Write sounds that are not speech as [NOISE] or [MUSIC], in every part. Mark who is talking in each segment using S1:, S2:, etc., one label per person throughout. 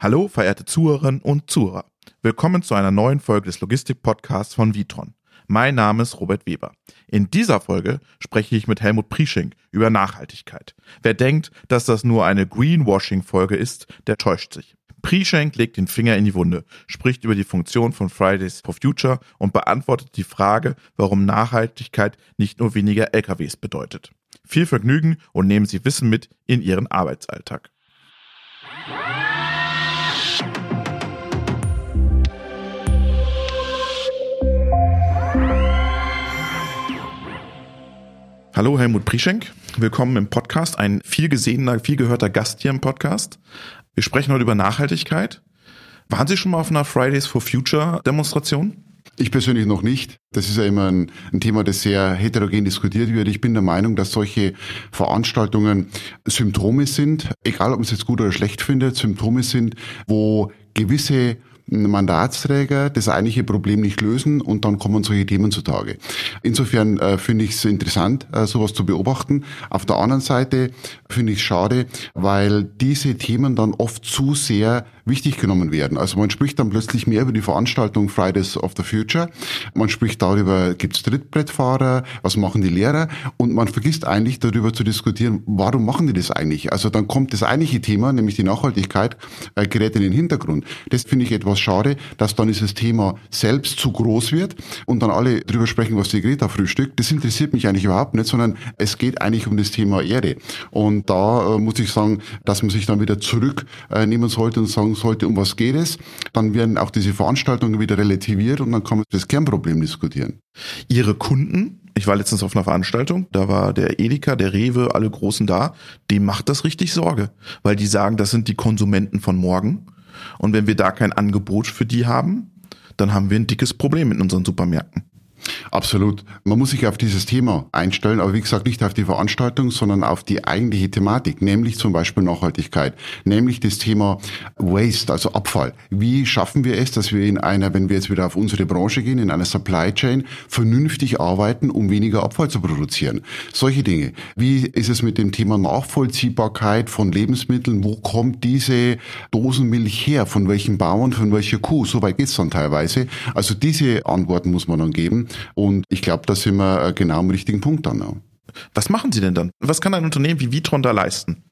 S1: Hallo, verehrte Zuhörerinnen und Zuhörer. Willkommen zu einer neuen Folge des Logistik-Podcasts von Vitron. Mein Name ist Robert Weber. In dieser Folge spreche ich mit Helmut Prieschink über Nachhaltigkeit. Wer denkt, dass das nur eine Greenwashing-Folge ist, der täuscht sich. Prieschenk legt den Finger in die Wunde, spricht über die Funktion von Fridays for Future und beantwortet die Frage, warum Nachhaltigkeit nicht nur weniger LKWs bedeutet. Viel Vergnügen und nehmen Sie Wissen mit in Ihren Arbeitsalltag. Hallo Helmut Prieschenk, willkommen im Podcast, ein viel gesehener, viel gehörter Gast hier im Podcast. Wir sprechen heute über Nachhaltigkeit. Waren Sie schon mal auf einer Fridays for Future Demonstration?
S2: Ich persönlich noch nicht. Das ist ja immer ein, ein, Thema, das sehr heterogen diskutiert wird. Ich bin der Meinung, dass solche Veranstaltungen Symptome sind, egal ob man es jetzt gut oder schlecht findet, Symptome sind, wo gewisse Mandatsträger das eigentliche Problem nicht lösen und dann kommen solche Themen zutage. Insofern äh, finde ich es interessant, äh, sowas zu beobachten. Auf der anderen Seite finde ich es schade, weil diese Themen dann oft zu sehr wichtig genommen werden. Also man spricht dann plötzlich mehr über die Veranstaltung Fridays of the Future. Man spricht darüber, gibt es Trittbrettfahrer, was machen die Lehrer und man vergisst eigentlich darüber zu diskutieren, warum machen die das eigentlich? Also dann kommt das eigentliche Thema, nämlich die Nachhaltigkeit, äh, gerät in den Hintergrund. Das finde ich etwas schade, dass dann dieses Thema selbst zu groß wird und dann alle drüber sprechen, was die Greta frühstückt. Das interessiert mich eigentlich überhaupt nicht, sondern es geht eigentlich um das Thema Erde. Und da äh, muss ich sagen, dass man sich dann wieder zurücknehmen sollte und sagen sollte, um was geht es. Dann werden auch diese Veranstaltungen wieder relativiert und dann kann man das Kernproblem diskutieren.
S1: Ihre Kunden, ich war letztens auf einer Veranstaltung, da war der Edeka, der Rewe, alle Großen da, dem macht das richtig Sorge, weil die sagen, das sind die Konsumenten von morgen. Und wenn wir da kein Angebot für die haben, dann haben wir ein dickes Problem in unseren Supermärkten.
S2: Absolut. Man muss sich auf dieses Thema einstellen, aber wie gesagt nicht auf die Veranstaltung, sondern auf die eigentliche Thematik, nämlich zum Beispiel Nachhaltigkeit, nämlich das Thema Waste, also Abfall. Wie schaffen wir es, dass wir in einer, wenn wir jetzt wieder auf unsere Branche gehen, in einer Supply Chain vernünftig arbeiten, um weniger Abfall zu produzieren? Solche Dinge. Wie ist es mit dem Thema Nachvollziehbarkeit von Lebensmitteln? Wo kommt diese Dosenmilch her? Von welchen Bauern? Von welcher Kuh? So weit geht's dann teilweise. Also diese Antworten muss man dann geben. Und ich glaube, da sind wir äh, genau am richtigen Punkt dann.
S1: Was machen Sie denn dann? Was kann ein Unternehmen wie Vitron da leisten?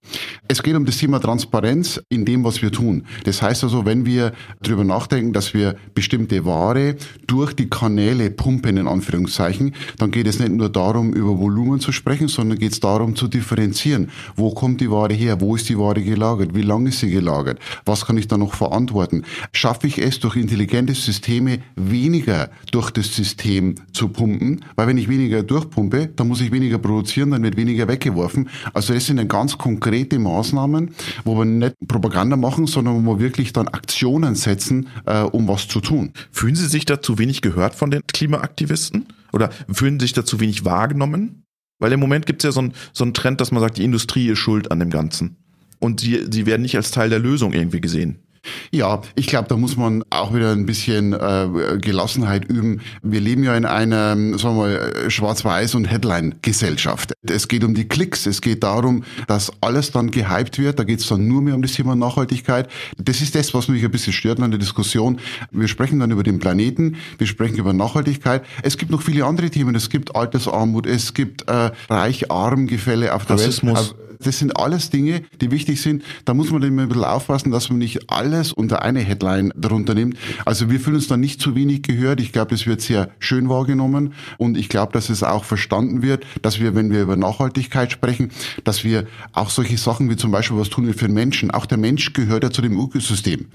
S2: Es geht um das Thema Transparenz in dem, was wir tun. Das heißt also, wenn wir darüber nachdenken, dass wir bestimmte Ware durch die Kanäle pumpen, in Anführungszeichen, dann geht es nicht nur darum, über Volumen zu sprechen, sondern geht es darum zu differenzieren. Wo kommt die Ware her? Wo ist die Ware gelagert? Wie lange ist sie gelagert? Was kann ich da noch verantworten? Schaffe ich es durch intelligente Systeme weniger durch das System zu pumpen? Weil wenn ich weniger durchpumpe, dann muss ich weniger produzieren, dann wird weniger weggeworfen. Also das sind dann ganz konkrete Maßnahmen, wo wir nicht Propaganda machen, sondern wo wir wirklich dann Aktionen setzen, äh, um was zu tun.
S1: Fühlen Sie sich da zu wenig gehört von den Klimaaktivisten? Oder fühlen Sie sich da zu wenig wahrgenommen? Weil im Moment gibt es ja so einen so Trend, dass man sagt, die Industrie ist schuld an dem Ganzen. Und sie, sie werden nicht als Teil der Lösung irgendwie gesehen.
S2: Ja, ich glaube, da muss man auch wieder ein bisschen äh, Gelassenheit üben. Wir leben ja in einer, sagen wir mal, Schwarz-Weiß- und Headline-Gesellschaft. Es geht um die Klicks, es geht darum, dass alles dann gehypt wird. Da geht es dann nur mehr um das Thema Nachhaltigkeit. Das ist das, was mich ein bisschen stört an der Diskussion. Wir sprechen dann über den Planeten, wir sprechen über Nachhaltigkeit. Es gibt noch viele andere Themen. Es gibt Altersarmut, es gibt äh, Reich-Arm-Gefälle auf der
S1: Rassismus.
S2: Welt. Das sind alles Dinge, die wichtig sind. Da muss man immer ein bisschen aufpassen, dass man nicht alles unter eine Headline darunter nimmt. Also wir fühlen uns da nicht zu wenig gehört. Ich glaube, es wird sehr schön wahrgenommen und ich glaube, dass es auch verstanden wird, dass wir, wenn wir über Nachhaltigkeit sprechen, dass wir auch solche Sachen wie zum Beispiel, was tun wir für den Menschen? Auch der Mensch gehört ja zu dem Ökosystem.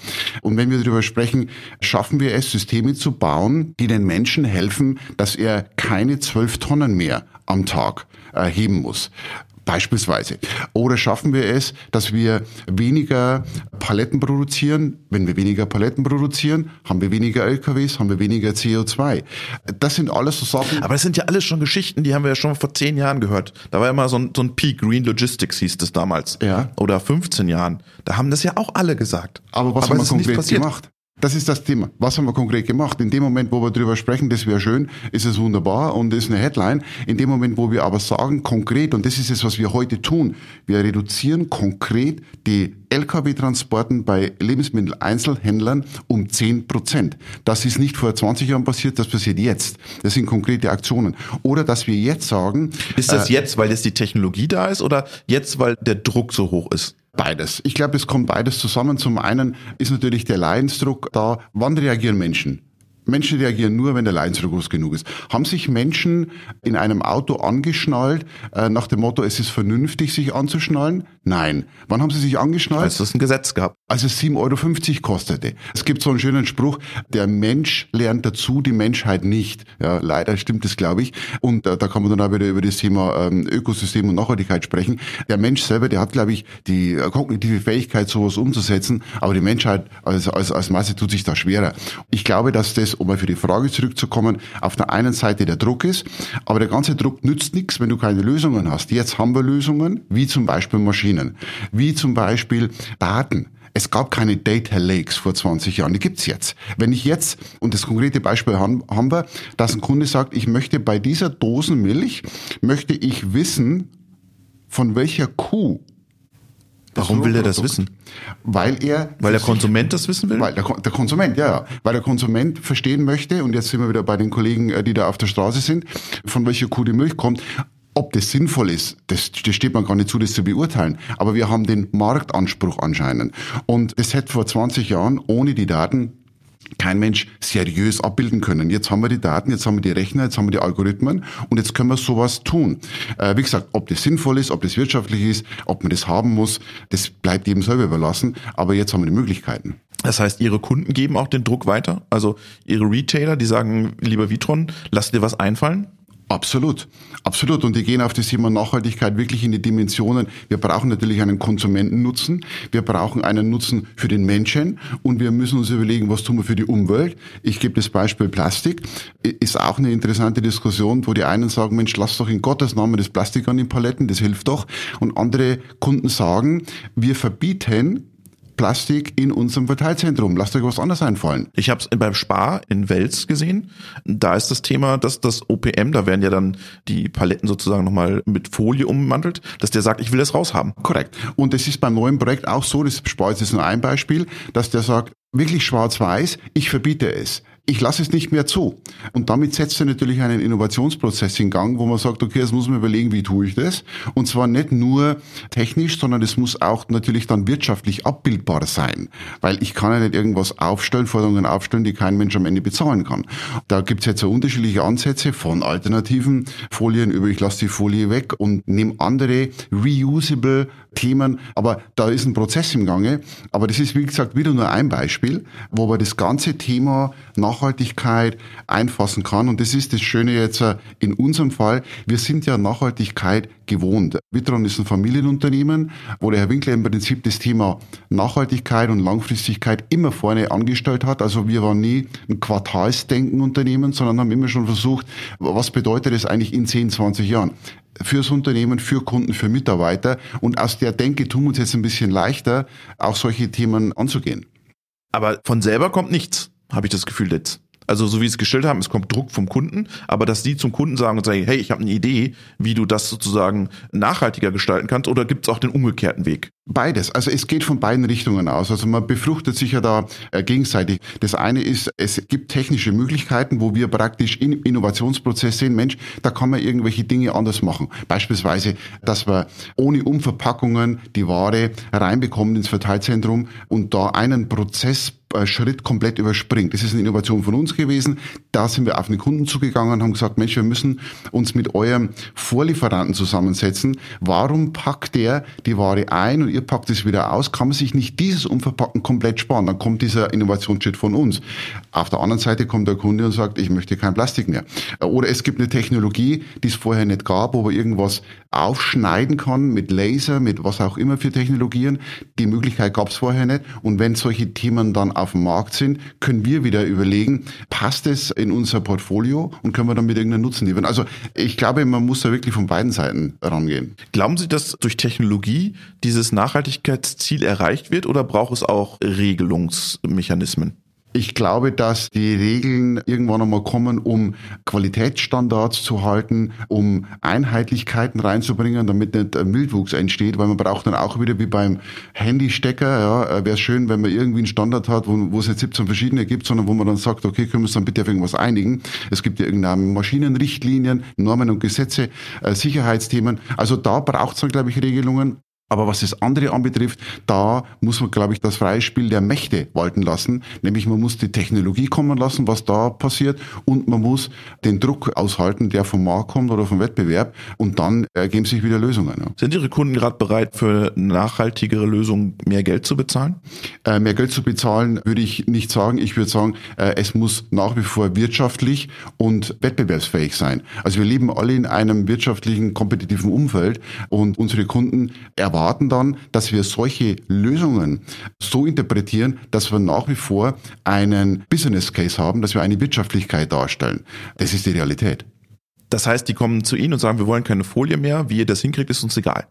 S2: Und wenn wir darüber sprechen, schaffen wir es, Systeme zu bauen, die den Menschen helfen, dass er keine zwölf Tonnen mehr am Tag erheben äh, muss. Beispielsweise. Oder schaffen wir es, dass wir weniger Paletten produzieren? Wenn wir weniger Paletten produzieren, haben wir weniger LKWs, haben wir weniger CO2. Das sind alles so Sachen.
S1: Aber das sind ja alles schon Geschichten, die haben wir ja schon vor zehn Jahren gehört. Da war ja mal so ein, so ein Peak, Green Logistics hieß das damals.
S2: Ja.
S1: Oder 15 Jahren. Da haben das ja auch alle gesagt.
S2: Aber was Aber haben wir konkret gemacht? Das ist das Thema. Was haben wir konkret gemacht? In dem Moment, wo wir drüber sprechen, das wäre schön, ist es wunderbar und ist eine Headline. In dem Moment, wo wir aber sagen, konkret, und das ist es, was wir heute tun, wir reduzieren konkret die Lkw-Transporten bei Lebensmitteleinzelhändlern um 10 Prozent. Das ist nicht vor 20 Jahren passiert, das passiert jetzt. Das sind konkrete Aktionen. Oder dass wir jetzt sagen.
S1: Ist das äh, jetzt, weil jetzt die Technologie da ist oder jetzt, weil der Druck so hoch ist?
S2: Beides. Ich glaube, es kommt beides zusammen. Zum einen ist natürlich der Leidensdruck da. Wann reagieren Menschen? Menschen reagieren nur, wenn der Leidensdruck groß genug ist. Haben sich Menschen in einem Auto angeschnallt, äh, nach dem Motto, es ist vernünftig, sich anzuschnallen? Nein. Wann haben sie sich angeschnallt?
S1: Als es ein Gesetz gab.
S2: Als es 7,50 Euro kostete. Es gibt so einen schönen Spruch, der Mensch lernt dazu, die Menschheit nicht. Ja, leider stimmt das, glaube ich. Und äh, da kann man dann auch wieder über das Thema ähm, Ökosystem und Nachhaltigkeit sprechen. Der Mensch selber, der hat, glaube ich, die äh, kognitive Fähigkeit, sowas umzusetzen, aber die Menschheit als, als, als Masse tut sich da schwerer. Ich glaube, dass das um mal für die Frage zurückzukommen, auf der einen Seite der Druck ist, aber der ganze Druck nützt nichts, wenn du keine Lösungen hast. Jetzt haben wir Lösungen, wie zum Beispiel Maschinen, wie zum Beispiel Daten. Es gab keine Data Lakes vor 20 Jahren, die gibt's jetzt. Wenn ich jetzt, und das konkrete Beispiel haben, haben wir, dass ein Kunde sagt, ich möchte bei dieser Dosenmilch, möchte ich wissen, von welcher Kuh
S1: Warum will er das wissen?
S2: Weil er.
S1: Weil der Konsument das wissen will?
S2: Weil der, der, Konsument, ja, ja. Weil der Konsument verstehen möchte, und jetzt sind wir wieder bei den Kollegen, äh, die da auf der Straße sind, von welcher Kuh die Milch kommt. Ob das sinnvoll ist, das, das steht man gar nicht zu, das zu beurteilen. Aber wir haben den Marktanspruch anscheinend. Und das hätte vor 20 Jahren ohne die Daten kein Mensch seriös abbilden können. Jetzt haben wir die Daten, jetzt haben wir die Rechner, jetzt haben wir die Algorithmen und jetzt können wir sowas tun. Äh, wie gesagt, ob das sinnvoll ist, ob das wirtschaftlich ist, ob man das haben muss, das bleibt jedem selber überlassen. Aber jetzt haben wir die Möglichkeiten.
S1: Das heißt, Ihre Kunden geben auch den Druck weiter? Also Ihre Retailer, die sagen, lieber Vitron, lass dir was einfallen?
S2: Absolut, absolut. Und die gehen auf das Thema Nachhaltigkeit wirklich in die Dimensionen. Wir brauchen natürlich einen Konsumentennutzen, wir brauchen einen Nutzen für den Menschen und wir müssen uns überlegen, was tun wir für die Umwelt. Ich gebe das Beispiel Plastik. Ist auch eine interessante Diskussion, wo die einen sagen, Mensch, lass doch in Gottes Namen das Plastik an den Paletten, das hilft doch. Und andere Kunden sagen, wir verbieten Plastik in unserem Verteilzentrum. Lasst euch was anderes einfallen.
S1: Ich habe es beim Spar in Wels gesehen. Da ist das Thema, dass das OPM, da werden ja dann die Paletten sozusagen nochmal mit Folie ummantelt, dass der sagt, ich will das raushaben.
S2: Korrekt. Und es ist beim neuen Projekt auch so, das Spar ist nur ein Beispiel, dass der sagt, wirklich schwarz-weiß, ich verbiete es ich lasse es nicht mehr zu. Und damit setzt er natürlich einen Innovationsprozess in Gang, wo man sagt, okay, jetzt muss man überlegen, wie tue ich das? Und zwar nicht nur technisch, sondern es muss auch natürlich dann wirtschaftlich abbildbar sein. Weil ich kann ja nicht irgendwas aufstellen, Forderungen aufstellen, die kein Mensch am Ende bezahlen kann. Da gibt es jetzt so unterschiedliche Ansätze von alternativen Folien über ich lasse die Folie weg und nehme andere reusable Themen. Aber da ist ein Prozess im Gange. Aber das ist, wie gesagt, wieder nur ein Beispiel, wo wir das ganze Thema Nachhaltigkeit einfassen kann. Und das ist das Schöne jetzt äh, in unserem Fall. Wir sind ja Nachhaltigkeit gewohnt. Witron ist ein Familienunternehmen, wo der Herr Winkler im Prinzip das Thema Nachhaltigkeit und Langfristigkeit immer vorne angestellt hat. Also wir waren nie ein Quartalsdenken-Unternehmen, sondern haben immer schon versucht, was bedeutet es eigentlich in 10, 20 Jahren? fürs Unternehmen, für Kunden, für Mitarbeiter. Und aus der Denke tun wir uns jetzt ein bisschen leichter, auch solche Themen anzugehen.
S1: Aber von selber kommt nichts, habe ich das Gefühl jetzt. Also so wie es gestellt haben, es kommt Druck vom Kunden, aber dass Sie zum Kunden sagen und sagen, hey, ich habe eine Idee, wie du das sozusagen nachhaltiger gestalten kannst, oder gibt es auch den umgekehrten Weg?
S2: Beides. Also es geht von beiden Richtungen aus. Also man befruchtet sich ja da äh, gegenseitig. Das eine ist, es gibt technische Möglichkeiten, wo wir praktisch im Innovationsprozess sehen, Mensch, da kann man irgendwelche Dinge anders machen. Beispielsweise, dass wir ohne Umverpackungen die Ware reinbekommen ins Verteilzentrum und da einen Prozess Schritt komplett überspringt. Das ist eine Innovation von uns gewesen. Da sind wir auf den Kunden zugegangen und haben gesagt, Mensch, wir müssen uns mit eurem Vorlieferanten zusammensetzen. Warum packt der die Ware ein und ihr packt es wieder aus? Kann man sich nicht dieses Umverpacken komplett sparen? Dann kommt dieser Innovationsschritt von uns. Auf der anderen Seite kommt der Kunde und sagt, ich möchte kein Plastik mehr. Oder es gibt eine Technologie, die es vorher nicht gab, wo man irgendwas aufschneiden kann mit Laser, mit was auch immer für Technologien. Die Möglichkeit gab es vorher nicht. Und wenn solche Themen dann auf dem Markt sind, können wir wieder überlegen, passt es in unser Portfolio und können wir damit irgendeinen Nutzen liefern. Also ich glaube, man muss da wirklich von beiden Seiten rangehen.
S1: Glauben Sie, dass durch Technologie dieses Nachhaltigkeitsziel erreicht wird oder braucht es auch Regelungsmechanismen?
S2: Ich glaube, dass die Regeln irgendwann einmal kommen, um Qualitätsstandards zu halten, um Einheitlichkeiten reinzubringen, damit nicht Wildwuchs entsteht, weil man braucht dann auch wieder wie beim Handystecker, ja, äh, wäre es schön, wenn man irgendwie einen Standard hat, wo, wo es jetzt 17 verschiedene gibt, sondern wo man dann sagt, okay, können wir uns dann bitte auf irgendwas einigen. Es gibt ja irgendeine Maschinenrichtlinien, Normen und Gesetze, äh, Sicherheitsthemen. Also da braucht es dann, glaube ich, Regelungen. Aber was das andere anbetrifft, da muss man, glaube ich, das freie Spiel der Mächte walten lassen. Nämlich man muss die Technologie kommen lassen, was da passiert, und man muss den Druck aushalten, der vom Markt kommt oder vom Wettbewerb. Und dann ergeben sich wieder Lösungen. Ja.
S1: Sind Ihre Kunden gerade bereit, für nachhaltigere Lösungen mehr Geld zu bezahlen?
S2: Äh, mehr Geld zu bezahlen würde ich nicht sagen. Ich würde sagen, äh, es muss nach wie vor wirtschaftlich und wettbewerbsfähig sein. Also wir leben alle in einem wirtschaftlichen, kompetitiven Umfeld und unsere Kunden erwarten erwarten dann, dass wir solche Lösungen so interpretieren, dass wir nach wie vor einen Business Case haben, dass wir eine Wirtschaftlichkeit darstellen. Das ist die Realität.
S1: Das heißt, die kommen zu Ihnen und sagen, wir wollen keine Folie mehr, wie ihr das hinkriegt, ist uns egal.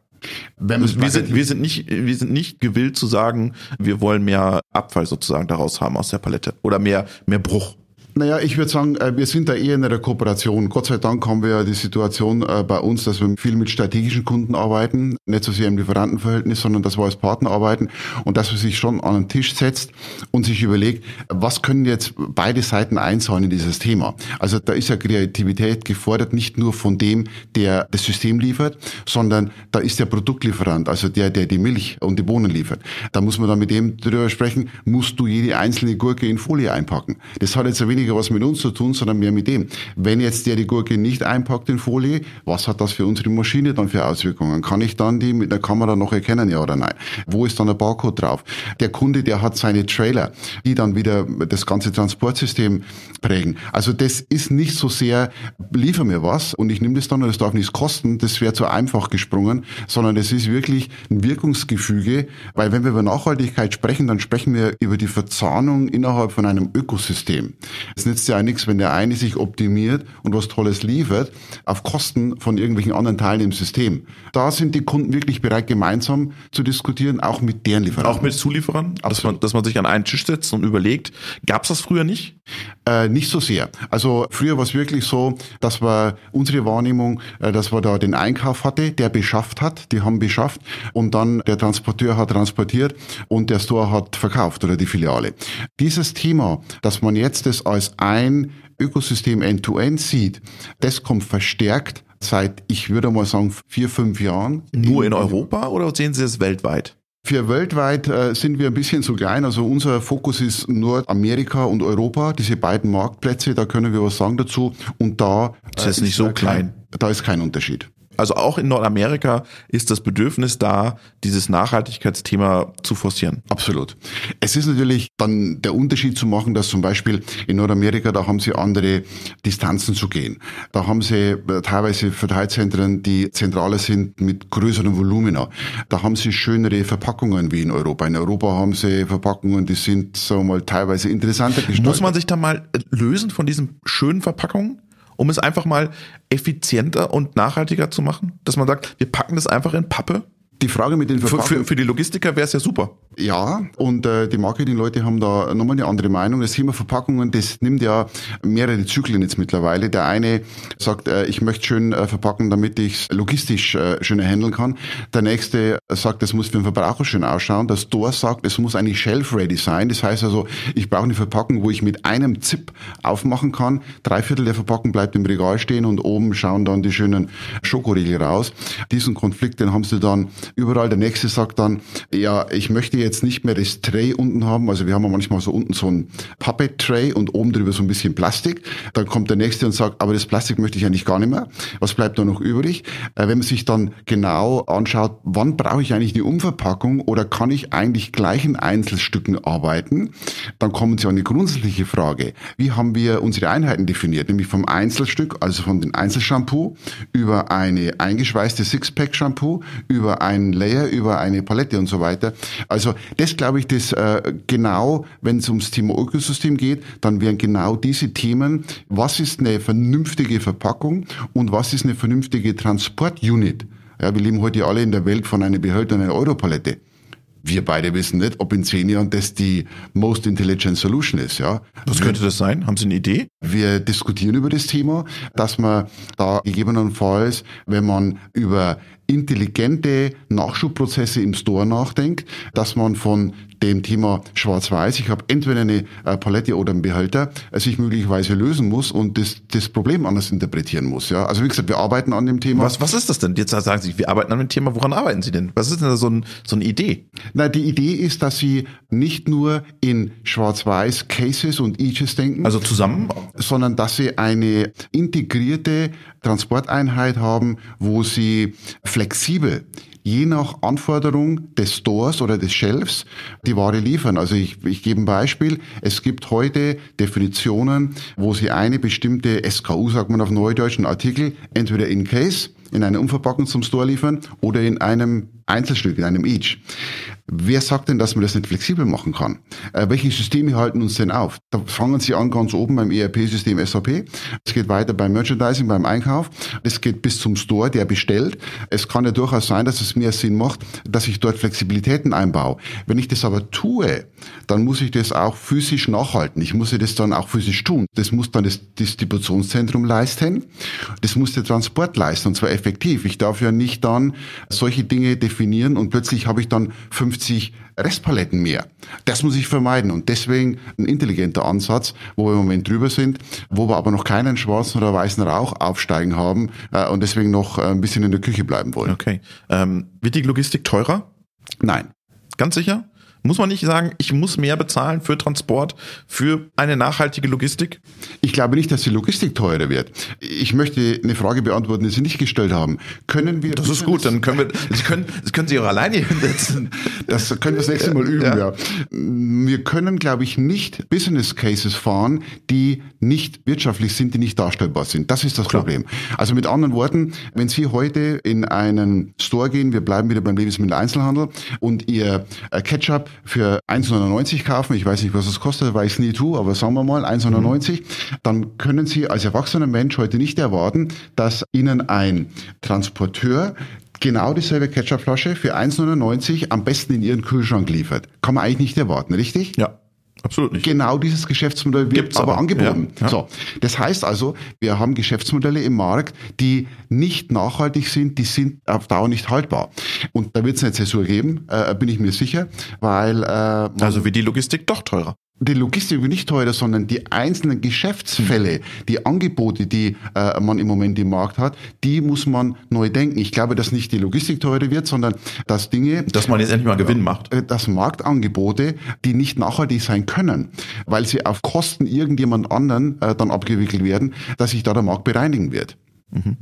S1: wir, sind, wir, sind nicht, wir sind nicht gewillt zu sagen, wir wollen mehr Abfall sozusagen daraus haben aus der Palette oder mehr, mehr Bruch.
S2: Naja, ich würde sagen, äh, wir sind da eher in einer Kooperation. Gott sei Dank haben wir ja die Situation äh, bei uns, dass wir viel mit strategischen Kunden arbeiten, nicht so sehr im Lieferantenverhältnis, sondern dass wir als Partner arbeiten und dass man sich schon an den Tisch setzt und sich überlegt, was können jetzt beide Seiten einzahlen in dieses Thema. Also da ist ja Kreativität gefordert, nicht nur von dem, der das System liefert, sondern da ist der Produktlieferant, also der, der die Milch und die Bohnen liefert. Da muss man dann mit dem drüber sprechen, musst du jede einzelne Gurke in Folie einpacken. Das hat jetzt ein wenig weniger was mit uns zu tun, sondern mehr mit dem. Wenn jetzt der die Gurke nicht einpackt in Folie, was hat das für unsere Maschine dann für Auswirkungen? Kann ich dann die mit der Kamera noch erkennen, ja oder nein? Wo ist dann der Barcode drauf? Der Kunde, der hat seine Trailer, die dann wieder das ganze Transportsystem prägen. Also das ist nicht so sehr, liefer mir was und ich nehme das dann und das darf nichts kosten, das wäre zu einfach gesprungen, sondern es ist wirklich ein Wirkungsgefüge, weil wenn wir über Nachhaltigkeit sprechen, dann sprechen wir über die Verzahnung innerhalb von einem Ökosystem. Es nützt ja nichts, wenn der eine sich optimiert und was Tolles liefert, auf Kosten von irgendwelchen anderen Teilen im System. Da sind die Kunden wirklich bereit, gemeinsam zu diskutieren, auch mit deren Lieferanten.
S1: Auch mit Zulieferern? Dass man, dass man sich an einen Tisch setzt und überlegt. Gab es das früher nicht?
S2: Äh, nicht so sehr. Also früher war es wirklich so, dass wir unsere Wahrnehmung, äh, dass wir da den Einkauf hatte, der beschafft hat, die haben beschafft und dann der Transporteur hat transportiert und der Store hat verkauft oder die Filiale. Dieses Thema, dass man jetzt das als als ein Ökosystem end-to-end -End sieht, das kommt verstärkt seit, ich würde mal sagen, vier, fünf Jahren.
S1: Nur in Europa oder sehen Sie es weltweit?
S2: Für weltweit äh, sind wir ein bisschen zu klein. Also unser Fokus ist Nordamerika und Europa, diese beiden Marktplätze, da können wir was sagen dazu. Und da
S1: das ist, äh, ist nicht so klein.
S2: Da ist kein Unterschied.
S1: Also auch in Nordamerika ist das Bedürfnis da, dieses Nachhaltigkeitsthema zu forcieren.
S2: Absolut. Es ist natürlich dann der Unterschied zu machen, dass zum Beispiel in Nordamerika, da haben sie andere Distanzen zu gehen. Da haben sie äh, teilweise Verteilzentren, die zentraler sind mit größeren Volumina. Da haben sie schönere Verpackungen wie in Europa. In Europa haben sie Verpackungen, die sind, wir mal, teilweise interessanter
S1: gestaltet. Muss man sich da mal lösen von diesen schönen Verpackungen? Um es einfach mal effizienter und nachhaltiger zu machen? Dass man sagt, wir packen das einfach in Pappe
S2: die Frage mit den
S1: Verpackungen. Für, für, für die Logistiker wäre es ja super.
S2: Ja, und äh, die Marketingleute haben da nochmal eine andere Meinung. Das Thema Verpackungen, das nimmt ja mehrere Zyklen jetzt mittlerweile. Der eine sagt, äh, ich möchte schön äh, verpacken, damit ich es logistisch äh, schöner handeln kann. Der nächste sagt, es muss für den Verbraucher schön ausschauen. Das Store sagt, es muss eigentlich shelf-ready sein. Das heißt also, ich brauche eine Verpackung, wo ich mit einem Zip aufmachen kann. Drei Viertel der Verpackung bleibt im Regal stehen und oben schauen dann die schönen Schokoriegel raus. Diesen Konflikt, den haben sie dann überall. Der nächste sagt dann, ja, ich möchte jetzt nicht mehr das Tray unten haben. Also wir haben ja manchmal so unten so ein Puppet-Tray und oben drüber so ein bisschen Plastik. Dann kommt der nächste und sagt, aber das Plastik möchte ich eigentlich gar nicht mehr. Was bleibt da noch übrig? Äh, wenn man sich dann genau anschaut, wann brauche ich eigentlich die Umverpackung oder kann ich eigentlich gleich in Einzelstücken arbeiten, dann kommen Sie an die grundsätzliche Frage. Wie haben wir unsere Einheiten definiert? Nämlich vom Einzelstück, also von dem Einzelshampoo, über eine eingeschweißte Sixpack-Shampoo, über ein einen Layer, über eine Palette und so weiter. Also das glaube ich, das äh, genau, wenn es ums Thema Ökosystem geht, dann wären genau diese Themen, was ist eine vernünftige Verpackung und was ist eine vernünftige Transportunit. Ja, wir leben heute alle in der Welt von einer Behälter und einer Europalette. wir beide wissen nicht, ob in zehn Jahren das die most intelligent solution ist, ja.
S1: Was könnte das sein? Haben Sie eine Idee?
S2: Wir diskutieren über das Thema, dass man da gegebenenfalls, wenn man über intelligente Nachschubprozesse im Store nachdenkt, dass man von dem Thema Schwarz-Weiß, ich habe entweder eine äh, Palette oder einen Behälter, äh, sich möglicherweise lösen muss und das, das Problem anders interpretieren muss. Ja? Also wie gesagt, wir arbeiten an dem Thema.
S1: Was, was ist das denn? Jetzt sagen Sie, wir arbeiten an dem Thema. Woran arbeiten Sie denn? Was ist denn da so, ein, so eine Idee?
S2: Na, die Idee ist, dass Sie nicht nur in Schwarz-Weiß Cases und Eaches denken.
S1: Also zusammen?
S2: Sondern dass Sie eine integrierte Transporteinheit haben, wo Sie flexibel je nach Anforderung des Stores oder des Shelfs die Ware liefern. Also ich, ich gebe ein Beispiel. Es gibt heute Definitionen, wo Sie eine bestimmte SKU, sagt man auf Neudeutsch, einen Artikel entweder in Case, in einer Umverpackung zum Store liefern oder in einem Einzelstück, in einem Each. Wer sagt denn, dass man das nicht flexibel machen kann? Äh, welche Systeme halten uns denn auf? Da fangen Sie an ganz oben beim ERP-System SAP. Es geht weiter beim Merchandising, beim Einkauf. Es geht bis zum Store, der bestellt. Es kann ja durchaus sein, dass es mehr Sinn macht, dass ich dort Flexibilitäten einbaue. Wenn ich das aber tue, dann muss ich das auch physisch nachhalten. Ich muss das dann auch physisch tun. Das muss dann das Distributionszentrum leisten. Das muss der Transport leisten, und zwar effektiv. Ich darf ja nicht dann solche Dinge definieren und plötzlich habe ich dann 50 Restpaletten mehr. Das muss ich vermeiden und deswegen ein intelligenter Ansatz, wo wir im Moment drüber sind, wo wir aber noch keinen schwarzen oder weißen Rauch aufsteigen haben äh, und deswegen noch äh, ein bisschen in der Küche bleiben wollen.
S1: Okay. Ähm, wird die Logistik teurer?
S2: Nein.
S1: Ganz sicher? Muss man nicht sagen, ich muss mehr bezahlen für Transport, für eine nachhaltige Logistik?
S2: Ich glaube nicht, dass die Logistik teurer wird. Ich möchte eine Frage beantworten, die Sie nicht gestellt haben. Können wir...
S1: Das ist gut, dann können wir, [LAUGHS] Sie können, Sie können Sie auch alleine hinsetzen.
S2: Das können wir das nächste Mal üben, ja. ja. Wir können, glaube ich, nicht Business Cases fahren, die nicht wirtschaftlich sind, die nicht darstellbar sind. Das ist das Klar. Problem. Also mit anderen Worten, wenn Sie heute in einen Store gehen, wir bleiben wieder beim Lebensmitteleinzelhandel und Ihr äh, Ketchup für 1,99 kaufen, ich weiß nicht, was es kostet, es nie tue, aber sagen wir mal 1,99, mhm. dann können Sie als erwachsener Mensch heute nicht erwarten, dass Ihnen ein Transporteur genau dieselbe Ketchupflasche für 1,99 am besten in Ihren Kühlschrank liefert. Kann man eigentlich nicht erwarten, richtig?
S1: Ja. Absolut nicht.
S2: Genau dieses Geschäftsmodell wird Gibt's aber, aber angeboten. Ja, ja. So, das heißt also, wir haben Geschäftsmodelle im Markt, die nicht nachhaltig sind, die sind auf Dauer nicht haltbar. Und da wird es eine Zäsur geben, äh, bin ich mir sicher, weil äh,
S1: also wird die Logistik doch teurer
S2: die Logistik wird nicht teurer, sondern die einzelnen Geschäftsfälle, die Angebote, die äh, man im Moment im Markt hat, die muss man neu denken. Ich glaube, dass nicht die Logistik teurer wird, sondern dass Dinge...
S1: Dass man jetzt endlich mal Gewinn macht.
S2: Äh, dass Marktangebote, die nicht nachhaltig sein können, weil sie auf Kosten irgendjemand anderen äh, dann abgewickelt werden, dass sich da der Markt bereinigen wird.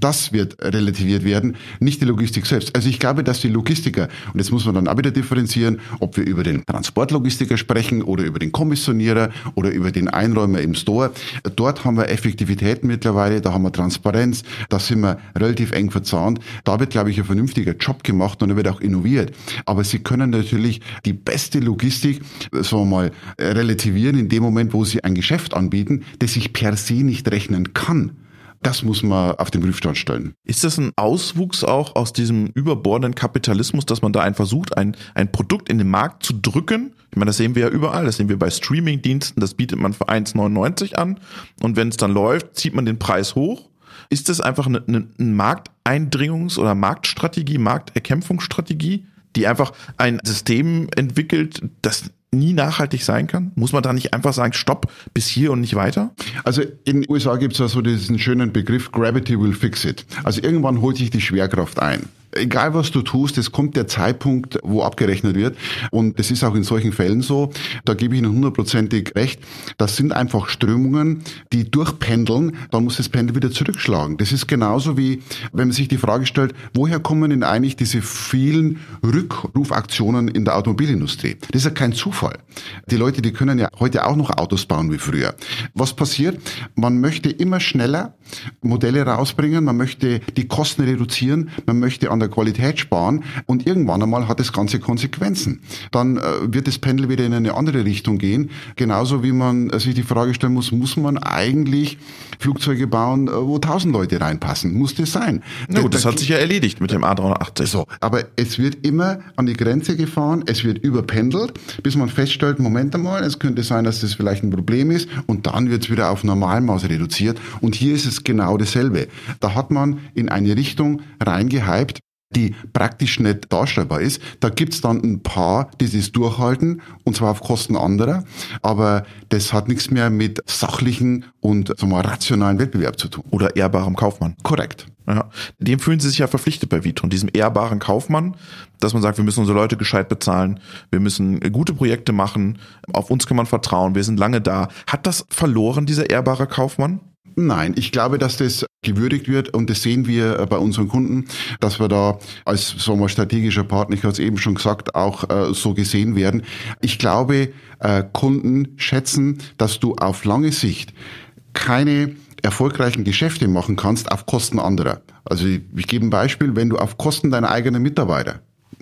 S2: Das wird relativiert werden, nicht die Logistik selbst. Also ich glaube, dass die Logistiker, und jetzt muss man dann auch wieder differenzieren, ob wir über den Transportlogistiker sprechen oder über den Kommissionierer oder über den Einräumer im Store. Dort haben wir Effektivität mittlerweile, da haben wir Transparenz, da sind wir relativ eng verzahnt. Da wird, glaube ich, ein vernünftiger Job gemacht und da wird auch innoviert. Aber Sie können natürlich die beste Logistik, sagen wir mal, relativieren in dem Moment, wo Sie ein Geschäft anbieten, das sich per se nicht rechnen kann. Das muss man auf den Prüfstand stellen.
S1: Ist das ein Auswuchs auch aus diesem überbordenden Kapitalismus, dass man da einen versucht, ein, ein Produkt in den Markt zu drücken? Ich meine, das sehen wir ja überall. Das sehen wir bei Streamingdiensten. Das bietet man für 1,99 an. Und wenn es dann läuft, zieht man den Preis hoch. Ist das einfach eine, eine Markteindringungs- oder Marktstrategie, Markterkämpfungsstrategie, die einfach ein System entwickelt, das nie nachhaltig sein kann? Muss man da nicht einfach sagen, stopp, bis hier und nicht weiter?
S2: Also in den USA gibt es ja so diesen schönen Begriff, Gravity will fix it. Also irgendwann holt sich die Schwerkraft ein egal was du tust, es kommt der Zeitpunkt, wo abgerechnet wird. Und das ist auch in solchen Fällen so. Da gebe ich Ihnen hundertprozentig recht. Das sind einfach Strömungen, die durchpendeln. Dann muss das Pendel wieder zurückschlagen. Das ist genauso wie, wenn man sich die Frage stellt, woher kommen denn eigentlich diese vielen Rückrufaktionen in der Automobilindustrie? Das ist ja kein Zufall. Die Leute, die können ja heute auch noch Autos bauen wie früher. Was passiert? Man möchte immer schneller Modelle rausbringen. Man möchte die Kosten reduzieren. Man möchte an der Qualität sparen und irgendwann einmal hat das Ganze Konsequenzen. Dann äh, wird das Pendel wieder in eine andere Richtung gehen. Genauso wie man sich die Frage stellen muss, muss man eigentlich Flugzeuge bauen, äh, wo tausend Leute reinpassen? Muss das sein?
S1: Na gut, das hat sich ja erledigt mit dem A380.
S2: So, aber es wird immer an die Grenze gefahren, es wird überpendelt, bis man feststellt, Moment einmal, es könnte sein, dass das vielleicht ein Problem ist und dann wird es wieder auf Normalmaß reduziert. Und hier ist es genau dasselbe. Da hat man in eine Richtung reingehypt, die praktisch nicht darstellbar ist. Da gibt's dann ein paar, die das durchhalten, und zwar auf Kosten anderer. Aber das hat nichts mehr mit sachlichen und sagen wir, rationalen Wettbewerb zu tun.
S1: Oder ehrbarem Kaufmann.
S2: Korrekt.
S1: Ja. Dem fühlen sie sich ja verpflichtet bei Vitron, diesem ehrbaren Kaufmann, dass man sagt, wir müssen unsere Leute gescheit bezahlen, wir müssen gute Projekte machen, auf uns kann man vertrauen, wir sind lange da. Hat das verloren, dieser ehrbare Kaufmann?
S2: Nein, ich glaube, dass das gewürdigt wird und das sehen wir äh, bei unseren Kunden, dass wir da als sagen wir, strategischer Partner, ich habe es eben schon gesagt, auch äh, so gesehen werden. Ich glaube, äh, Kunden schätzen, dass du auf lange Sicht keine erfolgreichen Geschäfte machen kannst auf Kosten anderer. Also ich, ich gebe ein Beispiel, wenn du auf Kosten deiner eigenen Mitarbeiter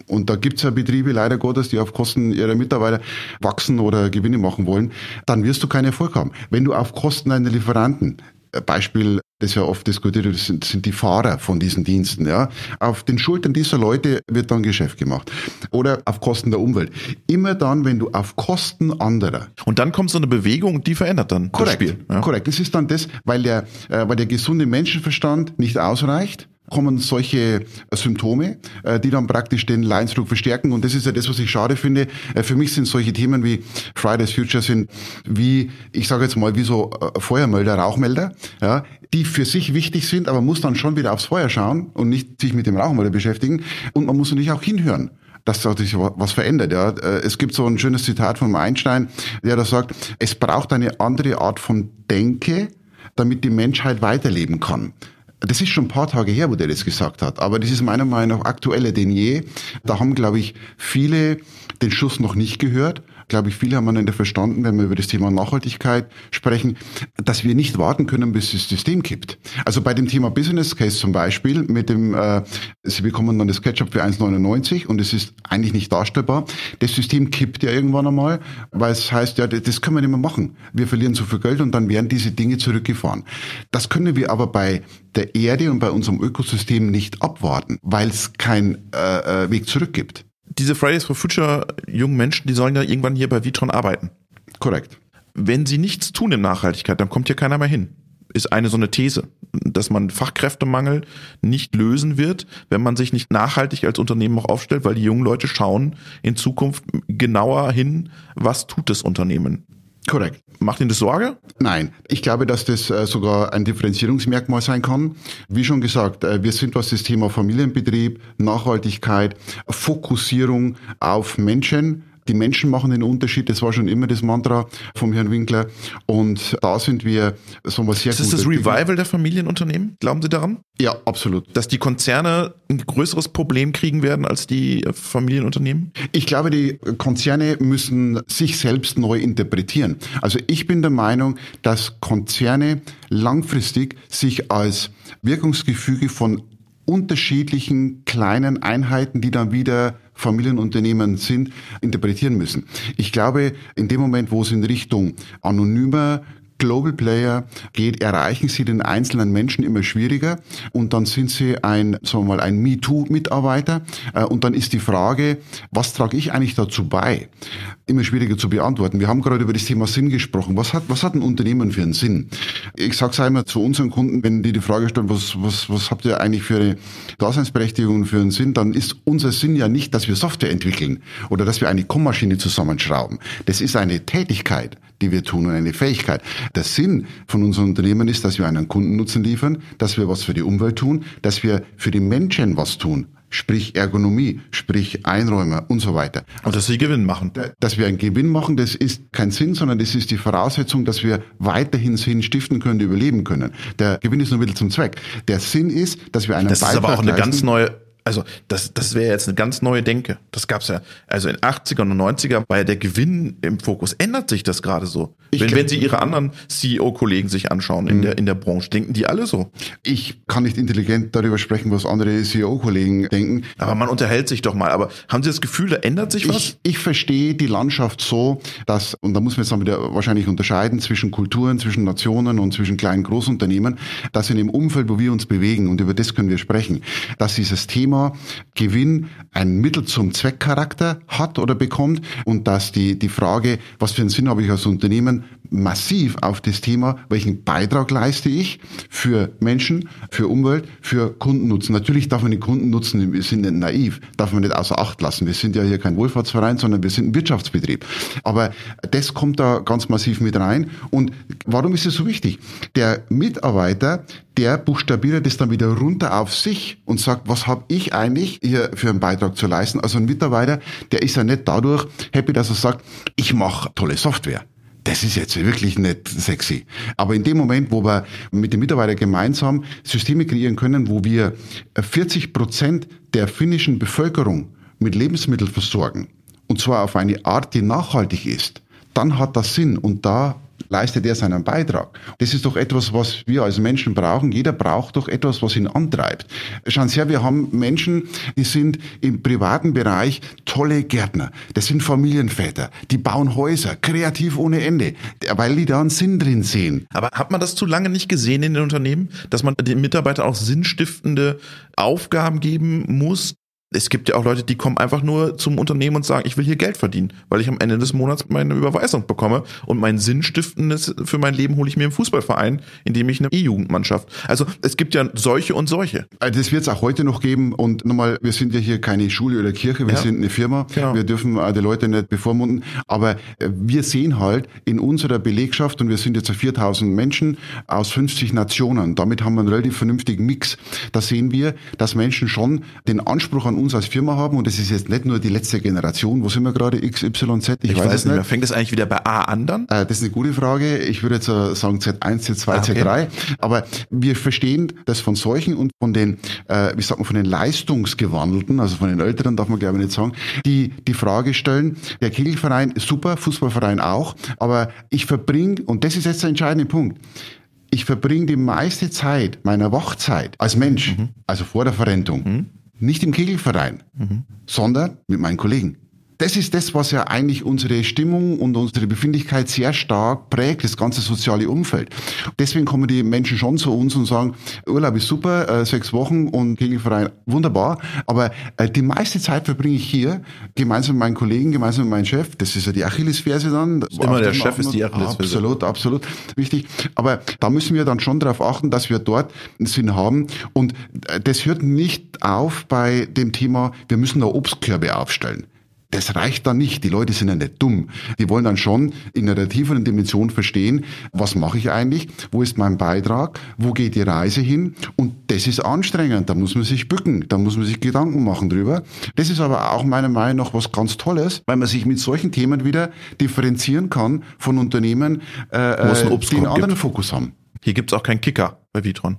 S2: und da gibt's ja Betriebe, leider Gottes, die auf Kosten ihrer Mitarbeiter wachsen oder Gewinne machen wollen, dann wirst du keinen Erfolg haben. Wenn du auf Kosten deiner Lieferanten Beispiel, das ja oft diskutiert wird, sind, sind die Fahrer von diesen Diensten. Ja. Auf den Schultern dieser Leute wird dann Geschäft gemacht. Oder auf Kosten der Umwelt. Immer dann, wenn du auf Kosten anderer.
S1: Und dann kommt so eine Bewegung, die verändert dann
S2: korrekt,
S1: das Spiel.
S2: Ja. Korrekt. Das ist dann das, weil der, äh, weil der gesunde Menschenverstand nicht ausreicht kommen solche Symptome, äh, die dann praktisch den Leidensdruck verstärken. Und das ist ja das, was ich schade finde. Äh, für mich sind solche Themen wie Fridays Future sind wie, ich sage jetzt mal, wie so äh, Feuermelder, Rauchmelder, ja, die für sich wichtig sind, aber muss dann schon wieder aufs Feuer schauen und nicht sich mit dem Rauchmelder beschäftigen. Und man muss natürlich auch hinhören dass sich was verändert. Ja. Es gibt so ein schönes Zitat von Einstein, der da sagt, es braucht eine andere Art von Denke, damit die Menschheit weiterleben kann. Das ist schon ein paar Tage her, wo der das gesagt hat. Aber das ist meiner Meinung nach aktueller denn je. Da haben, glaube ich, viele den Schuss noch nicht gehört glaube ich, viele haben einander verstanden, wenn wir über das Thema Nachhaltigkeit sprechen, dass wir nicht warten können, bis das System kippt. Also bei dem Thema Business Case zum Beispiel, mit dem, äh, Sie bekommen dann das Ketchup für 1,99 und es ist eigentlich nicht darstellbar. Das System kippt ja irgendwann einmal, weil es heißt, ja, das können wir nicht mehr machen. Wir verlieren zu viel Geld und dann werden diese Dinge zurückgefahren. Das können wir aber bei der Erde und bei unserem Ökosystem nicht abwarten, weil es keinen äh, äh, Weg zurück gibt
S1: diese Fridays for Future jungen Menschen, die sollen ja irgendwann hier bei Vitron arbeiten.
S2: Korrekt.
S1: Wenn sie nichts tun in Nachhaltigkeit, dann kommt hier keiner mehr hin. Ist eine so eine These, dass man Fachkräftemangel nicht lösen wird, wenn man sich nicht nachhaltig als Unternehmen auch aufstellt, weil die jungen Leute schauen in Zukunft genauer hin, was tut das Unternehmen.
S2: Korrekt.
S1: Macht Ihnen das Sorge?
S2: Nein, ich glaube, dass das äh, sogar ein Differenzierungsmerkmal sein kann. Wie schon gesagt, äh, wir sind, was das Thema Familienbetrieb, Nachhaltigkeit, Fokussierung auf Menschen, die Menschen machen den Unterschied. Das war schon immer das Mantra vom Herrn Winkler. Und da sind wir so was sehr
S1: Ist das das Revival der Familienunternehmen? Glauben Sie daran?
S2: Ja, absolut.
S1: Dass die Konzerne ein größeres Problem kriegen werden als die Familienunternehmen?
S2: Ich glaube, die Konzerne müssen sich selbst neu interpretieren. Also ich bin der Meinung, dass Konzerne langfristig sich als Wirkungsgefüge von unterschiedlichen kleinen Einheiten, die dann wieder Familienunternehmen sind, interpretieren müssen. Ich glaube, in dem Moment, wo es in Richtung anonymer Global Player geht, erreichen sie den einzelnen Menschen immer schwieriger und dann sind sie ein, sagen wir mal, ein MeToo-Mitarbeiter äh, und dann ist die Frage, was trage ich eigentlich dazu bei? Immer schwieriger zu beantworten. Wir haben gerade über das Thema Sinn gesprochen. Was hat, was hat ein Unternehmen für einen Sinn? Ich sage es einmal zu unseren Kunden, wenn die die Frage stellen, was, was, was habt ihr eigentlich für eine Daseinsberechtigung für einen Sinn, dann ist unser Sinn ja nicht, dass wir Software entwickeln oder dass wir eine Kommmaschine zusammenschrauben. Das ist eine Tätigkeit die wir tun und eine Fähigkeit. Der Sinn von unserem Unternehmen ist, dass wir einen Kundennutzen liefern, dass wir was für die Umwelt tun, dass wir für die Menschen was tun sprich Ergonomie, sprich Einräume und so weiter.
S1: Und dass sie Gewinn machen.
S2: Dass wir einen Gewinn machen, das ist kein Sinn, sondern das ist die Voraussetzung, dass wir weiterhin Sinn stiften können, überleben können. Der Gewinn ist nur ein bisschen zum Zweck. Der Sinn ist, dass wir einen
S1: Das Beitrag ist aber auch eine leisten. ganz neue Also das, das wäre jetzt eine ganz neue Denke. Das gab's ja, also in 80er und 90er war ja der Gewinn im Fokus. Ändert sich das gerade so?
S2: Ich
S1: Wenn, wenn Sie Ihre anderen CEO-Kollegen sich anschauen in, der, in der Branche, denken die alle so?
S2: Ich kann nicht intelligent darüber sprechen, was andere CEO-Kollegen denken.
S1: Aber man unterhält sich doch mal. Aber haben Sie das Gefühl, da ändert sich was?
S2: Ich, ich verstehe die Landschaft so, dass, und da muss man jetzt dann wieder wahrscheinlich unterscheiden zwischen Kulturen, zwischen Nationen und zwischen kleinen Großunternehmen, dass in dem Umfeld, wo wir uns bewegen, und über das können wir sprechen, dass dieses Thema Gewinn ein Mittel zum Zweckcharakter hat oder bekommt und dass die, die Frage, was für einen Sinn habe ich als Unternehmen, massiv auf das Thema, welchen Beitrag leiste ich für Menschen, für Umwelt, für Kundennutzen. Natürlich darf man den Kundennutzen, wir sind nicht naiv, darf man nicht außer Acht lassen. Wir sind ja hier kein Wohlfahrtsverein, sondern wir sind ein Wirtschaftsbetrieb. Aber das kommt da ganz massiv mit rein. Und warum ist es so wichtig? Der Mitarbeiter, der buchstabiert das dann wieder runter auf sich und sagt, was habe ich eigentlich hier für einen Beitrag zu leisten? Also ein Mitarbeiter, der ist ja nicht dadurch happy, dass er sagt, ich mache tolle Software. Das ist jetzt wirklich nicht sexy. Aber in dem Moment, wo wir mit den Mitarbeitern gemeinsam Systeme kreieren können, wo wir 40 Prozent der finnischen Bevölkerung mit Lebensmitteln versorgen, und zwar auf eine Art, die nachhaltig ist, dann hat das Sinn und da leistet er seinen Beitrag. Das ist doch etwas, was wir als Menschen brauchen. Jeder braucht doch etwas, was ihn antreibt. Schauen Sie her, wir haben Menschen, die sind im privaten Bereich tolle Gärtner. Das sind Familienväter. Die bauen Häuser, kreativ ohne Ende, weil die da einen Sinn drin sehen.
S1: Aber hat man das zu lange nicht gesehen in den Unternehmen, dass man den Mitarbeitern auch sinnstiftende Aufgaben geben muss? Es gibt ja auch Leute, die kommen einfach nur zum Unternehmen und sagen, ich will hier Geld verdienen, weil ich am Ende des Monats meine Überweisung bekomme und mein Sinnstiftendes für mein Leben hole ich mir im Fußballverein, in dem ich eine E-Jugendmannschaft. Also es gibt ja solche und solche.
S2: Also Das wird es auch heute noch geben. Und nochmal, wir sind ja hier keine Schule oder Kirche, wir
S1: Ja.
S2: sind eine Firma.
S1: Genau.
S2: Wir dürfen äh, die Leute nicht bevormunden. Aber äh, wir sehen halt in unserer Belegschaft, und wir sind jetzt 4000 Menschen aus 50 Nationen, damit haben wir einen relativ vernünftigen Mix. Da sehen wir, dass Menschen schon den Anspruch an uns als Firma haben. Und das ist jetzt nicht nur die letzte Generation. Wo sind wir gerade? XYZ?
S1: Ich, weiß, es nicht mehr. Fängt es eigentlich wieder bei A an dann?
S2: Äh, Das ist eine gute Frage. Ich würde jetzt äh, sagen Z1, Z2,
S1: Ah, okay.
S2: Z3. Aber wir verstehen das von solchen und von den, äh, wie sagt man, von den Leistungsgewandelten, also von den Älteren darf man glaube ich nicht sagen, die die Frage stellen, der Kegelverein ist super, Fußballverein auch, aber ich verbringe, und das ist jetzt der entscheidende Punkt, ich verbringe die meiste Zeit meiner Wachzeit als Mensch, also vor der Verrentung, nicht im Kegelverein, sondern mit meinen Kollegen. Das ist das, was ja eigentlich unsere Stimmung und unsere Befindlichkeit sehr stark prägt, das ganze soziale Umfeld. Deswegen kommen die Menschen schon zu uns und sagen, Urlaub ist super, äh, sechs Wochen und Kegelverein wunderbar, aber äh, die meiste Zeit verbringe ich hier gemeinsam mit meinen Kollegen, gemeinsam mit meinem Chef. Das ist ja die Achillesferse dann.
S1: immer der Chef ist die Achillesferse.
S2: Absolut, absolut wichtig. Aber da müssen wir dann schon darauf achten, dass wir dort einen Sinn haben. Und äh, das hört nicht auf bei dem Thema, wir müssen da Obstkörbe aufstellen. Das reicht dann nicht. Die Leute sind ja nicht dumm. Die wollen dann schon in einer tieferen Dimension verstehen, was mache ich eigentlich? Wo ist mein Beitrag? Wo geht die Reise hin? Und das ist anstrengend. Da muss man sich bücken. Da muss man sich Gedanken machen drüber. Das ist aber auch meiner Meinung nach was ganz Tolles, weil man sich mit solchen Themen wieder differenzieren kann von Unternehmen, äh, äh, die einen anderen
S1: gibt.
S2: Fokus haben.
S1: Hier gibt's auch keinen Kicker bei Vitron.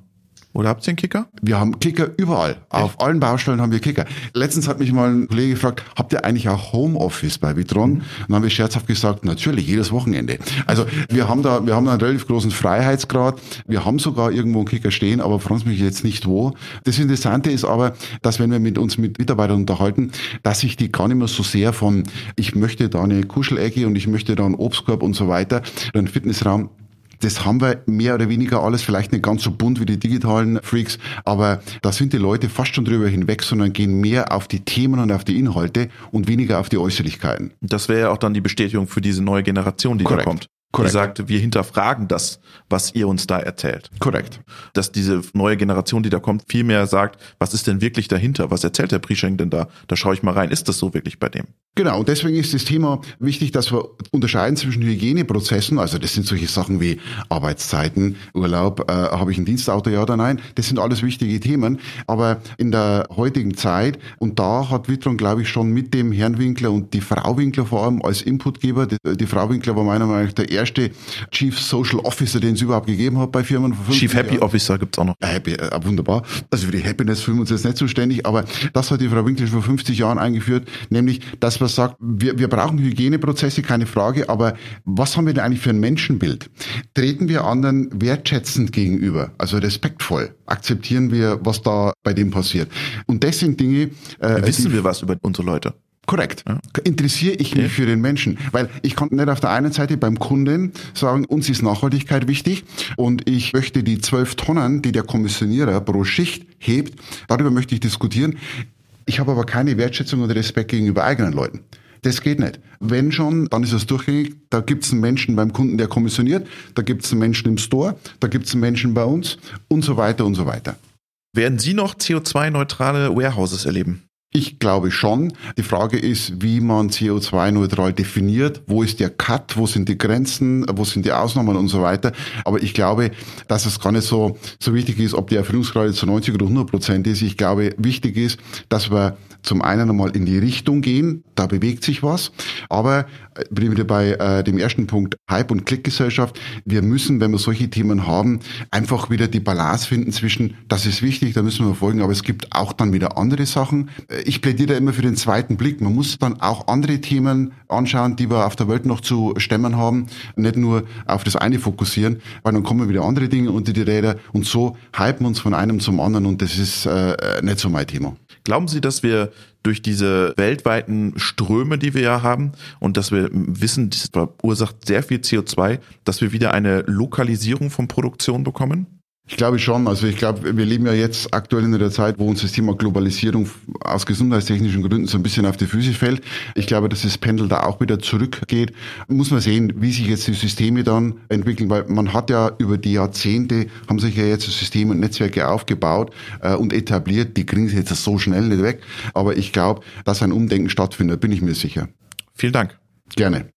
S1: Oder habt ihr einen Kicker?
S2: Wir haben Kicker überall. Auf allen Baustellen haben wir Kicker. Letztens hat mich mal ein Kollege gefragt, habt ihr eigentlich auch Homeoffice bei Vitron? Und dann habe ich scherzhaft gesagt, natürlich, jedes Wochenende. Also wir haben da, wir haben da einen relativ großen Freiheitsgrad. Wir haben sogar irgendwo einen Kicker stehen, aber Sie mich jetzt nicht wo. Das Interessante ist aber, dass wenn wir mit uns mit Mitarbeitern unterhalten, dass sich die gar nicht mehr so sehr von, ich möchte da eine Kuschelecke und ich möchte da einen Obstkorb und so weiter, einen Fitnessraum, das haben wir mehr oder weniger alles, vielleicht nicht ganz so bunt wie die digitalen Freaks, aber da sind die Leute fast schon drüber hinweg, sondern gehen mehr auf die Themen und auf die Inhalte und weniger auf die Äußerlichkeiten.
S1: Das wäre ja auch dann die Bestätigung für diese neue Generation, die
S2: Korrekt.
S1: da kommt.
S2: Korrekt.
S1: Die sagt, wir hinterfragen das, was ihr uns da erzählt.
S2: Korrekt.
S1: Dass diese neue Generation, die da kommt, viel mehr sagt, was ist denn wirklich dahinter? Was erzählt der Prischenk denn da? Da schaue ich mal rein. Ist das so wirklich bei dem?
S2: Genau, und deswegen ist das Thema wichtig, dass wir unterscheiden zwischen Hygieneprozessen, also das sind solche Sachen wie Arbeitszeiten, Urlaub, äh, habe ich ein Dienstauto, ja oder nein, das sind alles wichtige Themen, aber in der heutigen Zeit, und da hat Witron, glaube ich, schon mit dem Herrn Winkler und die Frau Winkler vor allem als Inputgeber, die, die Frau Winkler war meiner Meinung nach der erste Chief Social Officer, den es überhaupt gegeben hat bei Firmen.
S1: Chief Happy Jahren. Officer gibt's auch noch.
S2: Äh, happy, äh, wunderbar. Also für die Happiness fühlen wir uns jetzt nicht zuständig, aber das hat die Frau Winkler schon vor 50 Jahren eingeführt, nämlich, dass wir man sagt, wir, wir brauchen Hygieneprozesse, keine Frage, aber was haben wir denn eigentlich für ein Menschenbild? Treten wir anderen wertschätzend gegenüber, also respektvoll? Akzeptieren wir, was da bei dem passiert? Und das sind Dinge.
S1: Äh, Wissen wir was über unsere Leute?
S2: Korrekt. Ja. Interessiere ich mich okay. für den Menschen? Weil ich kann nicht auf der einen Seite beim Kunden sagen, uns ist Nachhaltigkeit wichtig und ich möchte die zwölf Tonnen, die der Kommissionierer pro Schicht hebt, darüber möchte ich diskutieren. Ich habe aber keine Wertschätzung und Respekt gegenüber eigenen Leuten. Das geht nicht. Wenn schon, dann ist es durchgängig. Da gibt es einen Menschen beim Kunden, der kommissioniert, da gibt es einen Menschen im Store, da gibt es einen Menschen bei uns und so weiter und so weiter.
S1: Werden Sie noch CO2-neutrale Warehouses erleben?
S2: Ich glaube schon. Die Frage ist, wie man CO2-neutral definiert. Wo ist der Cut? Wo sind die Grenzen? Wo sind die Ausnahmen und so weiter? Aber ich glaube, dass es gar nicht so, so wichtig ist, ob die Erfüllungsgrade zu 90 oder 100 Prozent ist. Ich glaube, wichtig ist, dass wir zum einen einmal in die Richtung gehen, da bewegt sich was, aber bin wieder bei äh, dem ersten Punkt Hype- und Klickgesellschaft. Wir müssen, wenn wir solche Themen haben, einfach wieder die Balance finden zwischen, das ist wichtig, da müssen wir folgen, aber es gibt auch dann wieder andere Sachen. Äh, ich plädiere immer für den zweiten Blick. Man muss dann auch andere Themen anschauen, die wir auf der Welt noch zu stemmen haben, nicht nur auf das eine fokussieren, weil dann kommen wieder andere Dinge unter die Räder und so hypen wir uns von einem zum anderen und das ist äh, nicht so mein Thema.
S1: Glauben Sie, dass wir durch diese weltweiten Ströme, die wir ja haben und dass wir wissen, das verursacht sehr viel CO2, dass wir wieder eine Lokalisierung von Produktion bekommen?
S2: Ich glaube schon. Also ich glaube, wir leben ja jetzt aktuell in einer Zeit, wo uns das Thema Globalisierung aus gesundheitstechnischen Gründen so ein bisschen auf die Füße fällt. Ich glaube, dass das Pendel da auch wieder zurückgeht. Muss man sehen, wie sich jetzt die Systeme dann entwickeln, weil man hat ja über die Jahrzehnte, haben sich ja jetzt Systeme und Netzwerke aufgebaut äh, und etabliert. Die kriegen sie jetzt so schnell nicht weg. Aber ich glaube, dass ein Umdenken stattfindet, bin ich mir sicher.
S1: Vielen Dank.
S2: Gerne.